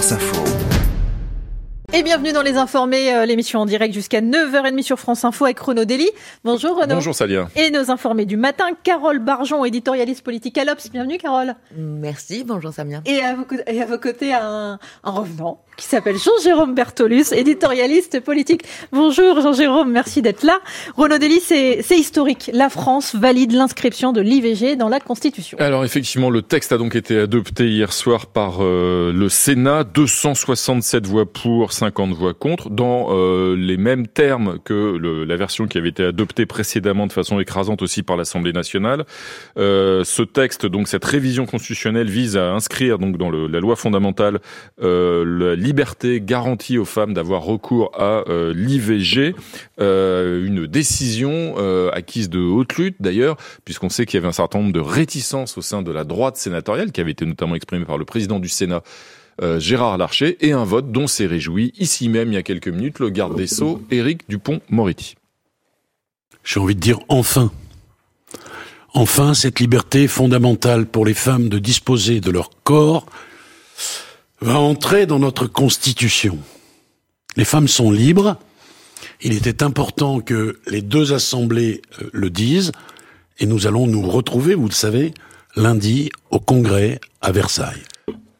France Info. Et bienvenue dans Les Informés, euh, l'émission en direct jusqu'à 9h30 sur France Info avec Renaud Dely. Bonjour Renaud. Bonjour Salia. Et nos informés du matin, Carole Barjon, éditorialiste politique à l'Obs. Bienvenue Carole. Merci, bonjour Samia. Et à vos, et à vos côtés, un, un revenant qui s'appelle Jean-Jérôme Bertolus, éditorialiste politique. Bonjour Jean-Jérôme, merci d'être là. Renaud Dely, c'est historique. La France valide l'inscription de l'IVG dans la Constitution. Alors effectivement, le texte a donc été adopté hier soir par euh, le Sénat. 267 voix pour, 50 voix contre, dans euh, les mêmes termes que le, la version qui avait été adoptée précédemment de façon écrasante aussi par l'Assemblée nationale. Euh, ce texte, donc cette révision constitutionnelle, vise à inscrire donc dans le, la loi fondamentale euh, la liberté garantie aux femmes d'avoir recours à euh, l'IVG, euh, une décision euh, acquise de haute lutte d'ailleurs, puisqu'on sait qu'il y avait un certain nombre de réticences au sein de la droite sénatoriale, qui avait été notamment exprimée par le président du Sénat. Gérard Larcher et un vote dont s'est réjoui ici même il y a quelques minutes le garde des Sceaux Éric Dupont-Moretti. J'ai envie de dire enfin. Enfin, cette liberté fondamentale pour les femmes de disposer de leur corps va entrer dans notre constitution. Les femmes sont libres. Il était important que les deux assemblées le disent. Et nous allons nous retrouver, vous le savez, lundi au Congrès à Versailles.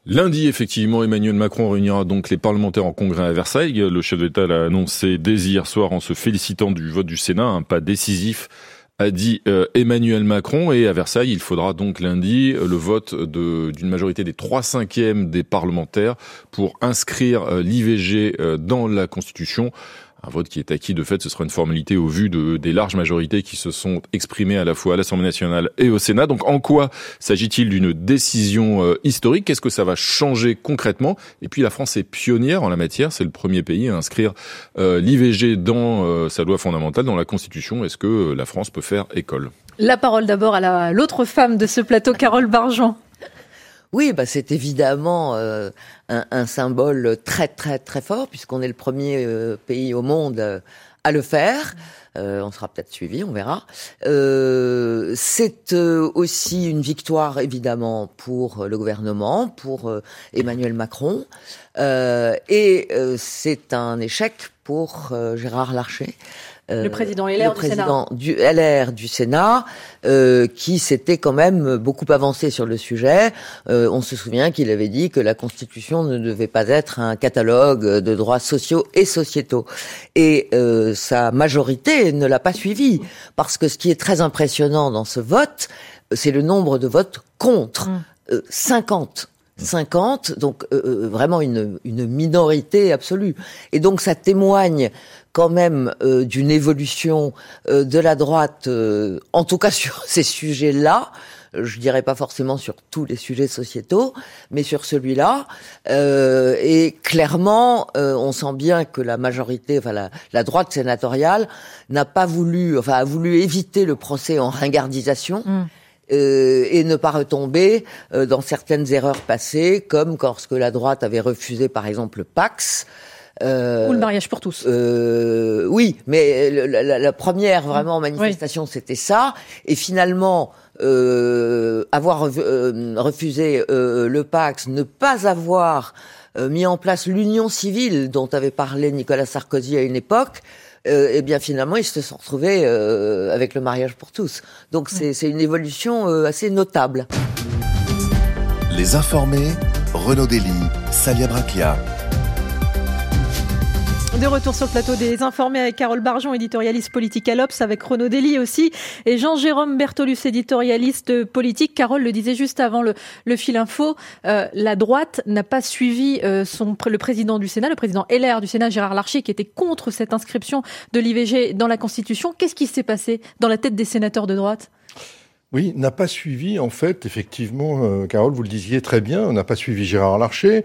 Lundi, effectivement, Emmanuel Macron réunira donc les parlementaires en congrès à Versailles. Le chef d'État l'a annoncé dès hier soir en se félicitant du vote du Sénat, un pas décisif a dit euh, Emmanuel Macron. Et à Versailles, il faudra donc lundi le vote d'une majorité des trois cinquièmes des parlementaires pour inscrire euh, l'IVG euh, dans la Constitution un vote qui est acquis de fait, ce sera une formalité au vu de, des larges majorités qui se sont exprimées à la fois à l'Assemblée nationale et au Sénat. Donc en quoi s'agit-il d'une décision euh, historique? Qu'est-ce que ça va changer concrètement? Et puis la France est pionnière en la matière, c'est le premier pays à inscrire euh, l'IVG dans euh, sa loi fondamentale, dans la Constitution. Est-ce que euh, la France peut faire école? La parole d'abord à l'autre femme de ce plateau, Carole Bargeon. Oui, bah c'est évidemment euh, un, symbole très très très fort puisqu'on est le premier euh, pays au monde euh, à le faire. on sera peut-être suivi, on verra. c'est aussi une victoire évidemment pour le gouvernement, pour Emmanuel Macron, et c'est un échec pour Gérard Larcher. Euh, le président LR le président du LR du Sénat, euh, qui s'était quand même beaucoup avancé sur le sujet. Euh, on se souvient qu'il avait dit que la Constitution ne devait pas être un catalogue de droits sociaux et sociétaux. Et euh, sa majorité ne l'a pas suivi, parce que ce qui est très impressionnant dans ce vote, c'est le nombre de votes contre. Mmh. 50 50, donc euh, vraiment une, une, minorité absolue. Et donc ça témoigne quand même euh, d'une évolution euh, de la droite, en tout cas sur ces sujets-là. Je dirais pas forcément sur tous les sujets sociétaux, mais sur celui-là. et clairement, on sent bien que la majorité, enfin la, la droite sénatoriale, n'a pas voulu, enfin a voulu éviter le procès en ringardisation. Mmh euh, et ne pas retomber euh, dans certaines erreurs passées, comme lorsque la droite avait refusé, par exemple, le Pax. Euh, Ou le mariage pour tous. Euh, oui, mais la, la, la première vraiment manifestation, oui. c'était ça. Et finalement, euh, avoir euh, refusé le Pax, ne pas avoir mis en place l'union civile dont avait parlé Nicolas Sarkozy à une époque, euh, et bien finalement ils se sont retrouvés euh, avec le mariage pour tous. Donc c'est une évolution euh, assez notable. Les informés, Renaud Dely, Salia Braclia. De retour sur le plateau des informés avec Carole Barjon, éditorialiste politique à l'Obs, avec Renaud Dely aussi, et Jean-Jérôme Bertolus, éditorialiste politique. Carole le disait juste avant le, fil info, euh, la droite n'a pas suivi euh, le président du Sénat, le président LR du Sénat, Gérard Larcher, qui était contre cette inscription de l'IVG dans la Constitution. Qu'est-ce qui s'est passé dans la tête des sénateurs de droite? Oui, n'a pas suivi, en fait, effectivement, euh, Carole, vous le disiez très bien, n'a pas suivi Gérard Larcher,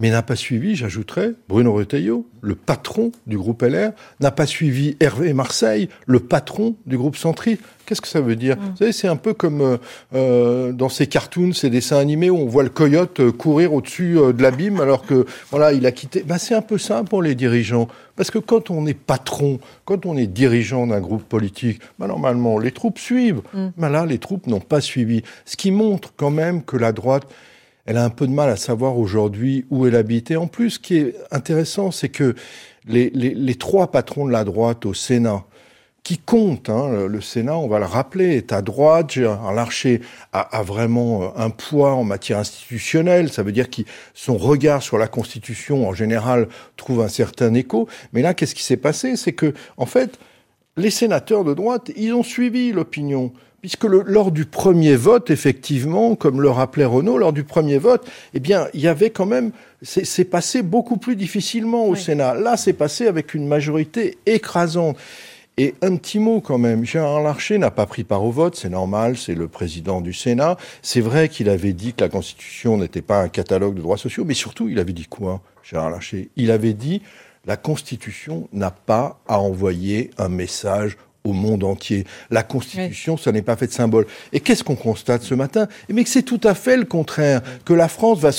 mais n'a pas suivi, j'ajouterais, Bruno Retailleau, le patron du groupe LR, n'a pas suivi Hervé Marseille, le patron du groupe Centri. Qu'est-ce que ça veut dire? Mmh. Vous savez, c'est un peu comme euh, dans ces cartoons, ces dessins animés où on voit le coyote euh, courir au-dessus euh, de l'abîme alors que voilà, il a quitté. Ben, c'est un peu ça pour les dirigeants, parce que quand on est patron, quand on est dirigeant d'un groupe politique, ben, normalement les troupes suivent. Mmh. Ben, là, les troupes n'ont pas suivi, ce qui montre quand même que la droite elle a un peu de mal à savoir aujourd'hui où elle habite. Et en plus, ce qui est intéressant, c'est que les, trois patrons de la droite au Sénat, qui comptent, hein, le, Sénat, on va le rappeler, est à droite. Gérard Larcher a, a, vraiment un poids en matière institutionnelle. Ça veut dire que son regard sur la Constitution, en général, trouve un certain écho. Mais là, qu'est-ce qui s'est passé? C'est que, en fait, les sénateurs de droite, ils ont suivi l'opinion puisque le, lors du premier vote, effectivement, comme le rappelait Renaud, lors du premier vote, eh bien, il y avait quand même, c'est passé beaucoup plus difficilement au Sénat. Là, c'est passé avec une majorité écrasante. Et un petit mot quand même, Gérard Larcher n'a pas pris part au vote, c'est normal, c'est le président du Sénat. C'est vrai qu'il avait dit que la Constitution n'était pas un catalogue de droits sociaux, mais surtout, il avait dit quoi, Gérard Larcher? Il avait dit la Constitution n'a pas à envoyer un message au monde entier. La Constitution, ça n'est pas fait de symbole. Et qu'est-ce qu'on constate ce matin? Mais eh que c'est tout à fait le contraire, que la France va,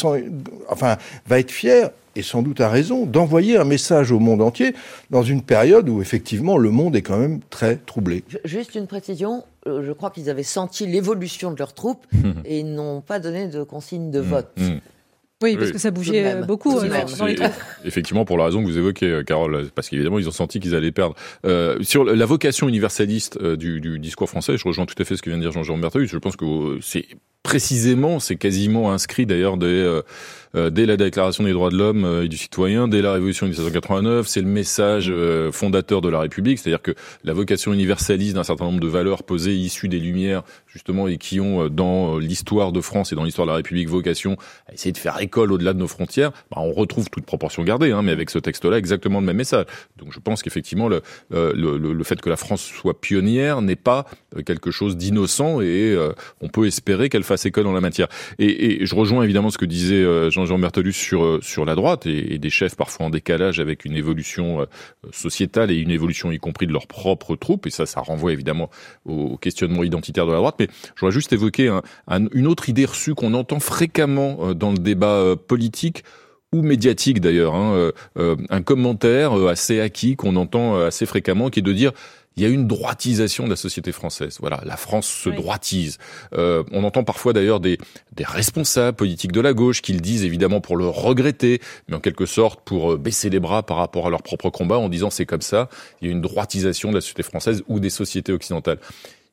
enfin, va être fière et sans doute à raison, d'envoyer un message au monde entier dans une période où effectivement le monde est quand même très troublé. Juste une précision, euh, je crois qu'ils avaient senti l'évolution de leurs troupes et ils n'ont pas donné de consigne de mmh. vote. Mmh. Oui, parce que ça bougeait euh, beaucoup euh, dans les Effectivement, pour la raison que vous évoquez, euh, Carole, parce qu'évidemment, ils ont senti qu'ils allaient perdre. Euh, sur la vocation universaliste du, du, discours français, je rejoins tout à fait ce que vient de dire Jean-Jean Berthelus. Je pense que c'est précisément, c'est quasiment inscrit d'ailleurs dès, dès la Déclaration des droits de l'homme et du citoyen, dès la Révolution de 1789. C'est le message fondateur de la République, c'est-à-dire que la vocation universaliste d'un certain nombre de valeurs posées issues des Lumières, justement, et qui ont dans l'histoire de France et dans l'histoire de la République vocation à essayer de faire au-delà de nos frontières, bah, on retrouve toute proportion gardée, hein, mais avec ce texte-là, exactement le même message. Donc je pense qu'effectivement, le, euh, le, le, fait que la France soit pionnière n'est pas euh, quelque chose d'innocent et euh, on peut espérer qu'elle fasse école en la matière. Et, et je rejoins évidemment ce que disait Jean-Jean sur, sur la droite et, et, des chefs parfois en décalage avec une évolution sociétale et une évolution y compris de leurs propres troupes. Et ça, ça renvoie évidemment au questionnement identitaire de la droite. Mais je voudrais juste évoquer un, une autre idée reçue qu'on entend fréquemment dans le débat euh, politique ou médiatique d'ailleurs, hein, euh, euh, un commentaire assez acquis qu'on entend assez fréquemment, qui est de dire il y a une droitisation de la société française. Voilà, la France se droitise. on entend parfois d'ailleurs des, des responsables politiques de la gauche qui le disent évidemment pour le regretter, mais en quelque sorte pour baisser les bras par rapport à leur propre combat en disant c'est comme ça. Il y a une droitisation de la société française ou des sociétés occidentales.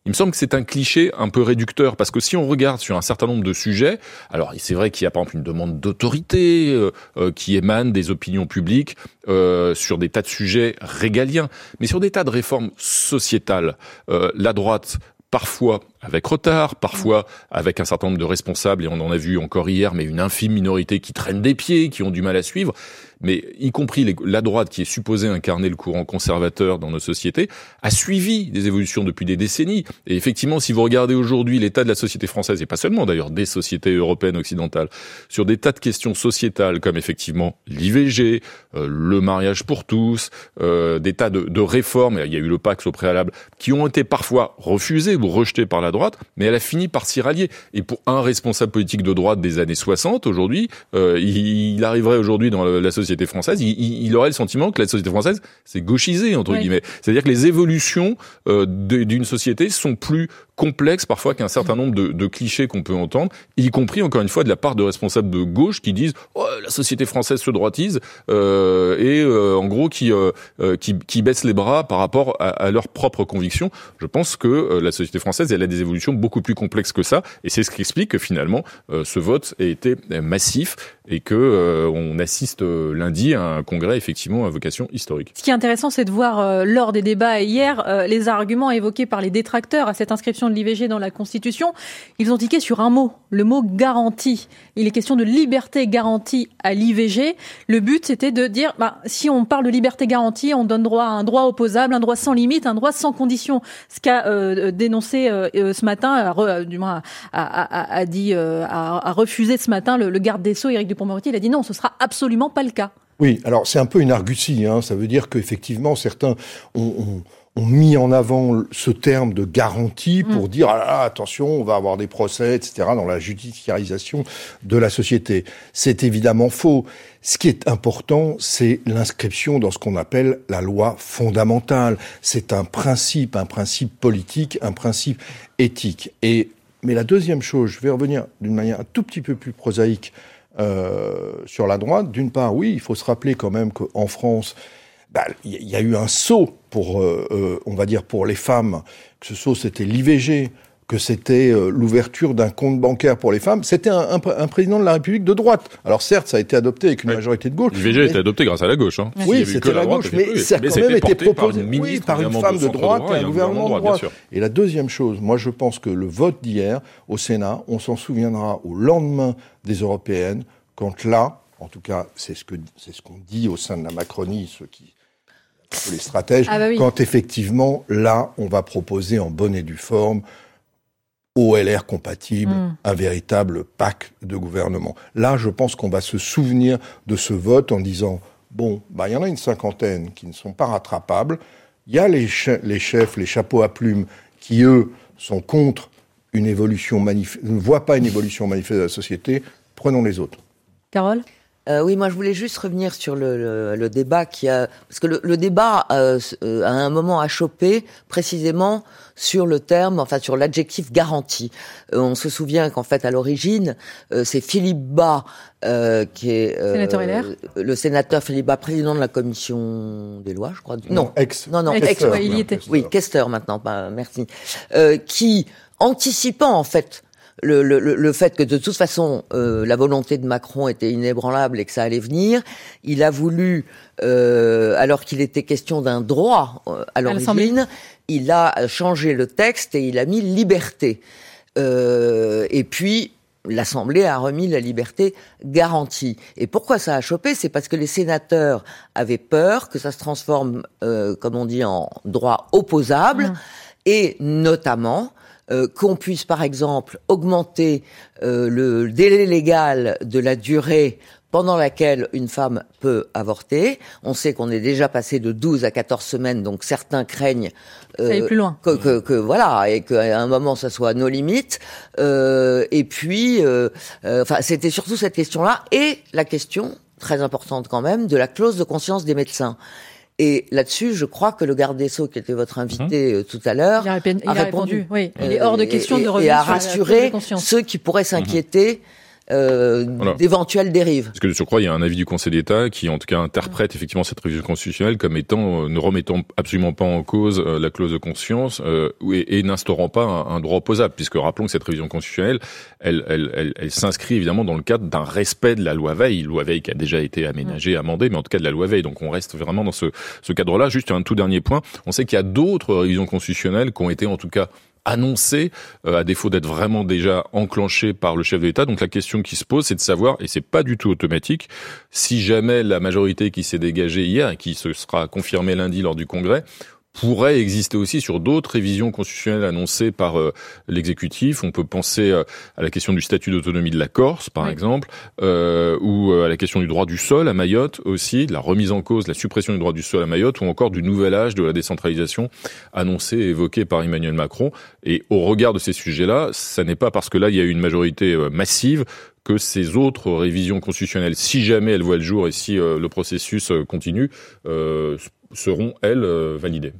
Il me semble que c'est un cliché un peu réducteur parce que si on regarde sur un certain nombre de sujets, alors c'est vrai qu'il y a par exemple une demande d'autorité euh, euh, qui émane des opinions publiques euh, sur des tas de sujets régaliens, mais sur des tas de réformes sociétales, la droite parfois avec retard, parfois avec un certain nombre de responsables, et on en a vu encore hier, mais une infime minorité qui traîne des pieds, qui ont du mal à suivre mais y compris la droite qui est supposée incarner le courant conservateur dans nos sociétés, a suivi des évolutions depuis des décennies. Et effectivement, si vous regardez aujourd'hui l'état de la société française, et pas seulement d'ailleurs des sociétés européennes occidentales, sur des tas de questions sociétales comme effectivement l'IVG, euh, le mariage pour tous, euh, des tas de, réformes, il y a eu le Pax au préalable, qui ont été parfois refusées ou rejetées par la droite, mais elle a fini par s'y rallier. Et pour un responsable politique de droite des années 60, aujourd'hui, euh, il, arriverait aujourd'hui dans la société société française, il, aurait le sentiment que la société française c'est gauchisé entre guillemets. C'est-à-dire que les évolutions euh, d'une société sont plus complexe parfois qu'un certain nombre de, clichés qu'on peut entendre, y compris encore une fois de la part de responsables de gauche qui disent oh, la société française se droitise euh, et euh, en gros qui, euh, euh, qui, qui baissent les bras par rapport à, à leurs propres convictions. Je pense que euh, la société française elle a des évolutions beaucoup plus complexes que ça et c'est ce qui explique que finalement ce vote ait été massif et que on assiste lundi à un congrès effectivement à vocation historique. Ce qui est intéressant, c'est de voir lors des débats hier les arguments évoqués par les détracteurs à cette inscription de l'IVG dans la Constitution, ils ont tiqué sur un mot, le mot garantie. Il est question de liberté garantie à l'IVG. Le but, c'était de dire, bah, si on parle de liberté garantie, on donne droit à un droit opposable, un droit sans limite, un droit sans condition. Ce qu'a euh, dénoncé euh, euh, ce matin, du moins a, dit, a, refusé ce matin le, garde des Sceaux, Éric Dupond-Moretti. Il a dit non, ce sera absolument pas le cas. Oui, alors c'est un peu une argutie. Hein. Ça veut dire qu'effectivement, certains ont mis en avant ce terme de garantie pour mm. dire ah attention, on va avoir des procès, etc. dans la judiciarisation de la société. C'est évidemment faux. Ce qui est important, c'est l'inscription dans ce qu'on appelle la loi fondamentale. C'est un principe, un principe politique, un principe éthique. Et Mais la deuxième chose, je vais revenir d'une manière un tout petit peu plus prosaïque euh, sur la droite. D'une part, oui, il faut se rappeler quand même qu'en France, bah, il y, a eu un saut pour, euh, euh, on va dire, pour les femmes. Que ce saut, c'était l'IVG, que c'était euh, l'ouverture d'un compte bancaire pour les femmes. C'était un, un, un, président de la République de droite. Alors certes, ça a été adopté avec une majorité de gauche. L'IVG a été adopté grâce à la gauche. Hein. Oui, c'était la, la gauche, mais ça a quand même été proposé par une, oui, par une femme de droite et un gouvernement de droite. Et la deuxième chose, moi je pense que le vote d'hier au Sénat, on s'en souviendra au lendemain des européennes, quand là, en tout cas, c'est ce que c'est ce qu'on dit au sein de la Macronie, ceux qui les stratèges, ah bah oui. quand effectivement là, on va proposer en bonne et due forme OLR compatible, mm. un véritable pack de gouvernement. Là, je pense qu'on va se souvenir de ce vote en disant bon, bah il y en a une cinquantaine qui ne sont pas rattrapables. Il y a les, che les chefs, les chapeaux à plumes, qui eux sont contre une évolution manifeste, ne voient pas une évolution manifeste de la société. Prenons les autres. Carole? Euh, oui, moi je voulais juste revenir sur le, le, le débat qui a parce que le, le débat euh, euh, à un moment a chopé précisément sur le terme, enfin sur l'adjectif garantie. Euh, on se souvient qu'en fait à l'origine euh, c'est Philippe Bas qui est sénateur LR. le sénateur Philippe Bas, président de la commission des lois, je crois. Non, ex. Non, non, ex. ex ouais, il y était. Oui, questeur maintenant, pas merci. qui anticipant en fait le, le, le, fait que de toute façon euh, la volonté de Macron était inébranlable et que ça allait venir, il a voulu, euh, alors qu'il était question d'un droit euh, à l'origine, il a changé le texte et il a mis liberté. Euh, et puis l'Assemblée a remis la liberté garantie. Et pourquoi ça a chopé? C'est parce que les sénateurs avaient peur que ça se transforme, euh, comme on dit, en droit opposable, mmh. et notamment euh, qu'on puisse par exemple augmenter euh, le délai légal de la durée pendant laquelle une femme peut avorter. On sait qu'on est déjà passé de 12 à 14 semaines, donc certains craignent euh, plus loin. Que, que, que, voilà et qu'à un moment ça soit nos limites. Euh, et puis, euh enfin, c'était surtout cette question-là et la question très importante quand même de la clause de conscience des médecins. Et là-dessus, je crois que le garde des Sceaux, qui était votre invité mmh. tout à l'heure, a, a, répondu. Oui, il est hors de question et, de revenir et a rassuré ceux qui pourraient s'inquiéter. Mmh euh, voilà. d'éventuelles dérives. Parce que je crois il y a un avis du Conseil d'État qui, en tout cas, interprète effectivement cette révision constitutionnelle comme étant euh, ne remettant absolument pas en cause euh, la clause de conscience euh, et, et n'instaurant pas un, un, droit opposable, puisque rappelons que cette révision constitutionnelle, elle, elle, elle, elle s'inscrit évidemment dans le cadre d'un respect de la loi Veil, loi Veil qui a déjà été aménagée, amendée, mais en tout cas de la loi Veil. Donc on reste vraiment dans ce, ce cadre-là. Juste un tout dernier point, on sait qu'il y a d'autres révisions constitutionnelles qui ont été en tout cas annoncé, euh, à défaut d'être vraiment déjà enclenché par le chef de l'État. Donc la question qui se pose, c'est de savoir, et c'est pas du tout automatique, si jamais la majorité qui s'est dégagée hier et qui se sera confirmée lundi lors du Congrès pourrait exister aussi sur d'autres révisions constitutionnelles annoncées par euh, l'exécutif. On peut penser euh, à la question du statut d'autonomie de la Corse, par oui. exemple, euh, ou à la question du droit du sol à Mayotte aussi, de la remise en cause, la suppression du droit du sol à Mayotte, ou encore du nouvel âge de la décentralisation annoncé et évoqué par Emmanuel Macron. Et au regard de ces sujets-là, ça n'est pas parce que là, il y a eu une majorité massive que ces autres révisions constitutionnelles, si jamais elles voient le jour et si le processus continue, seront, elles, validées.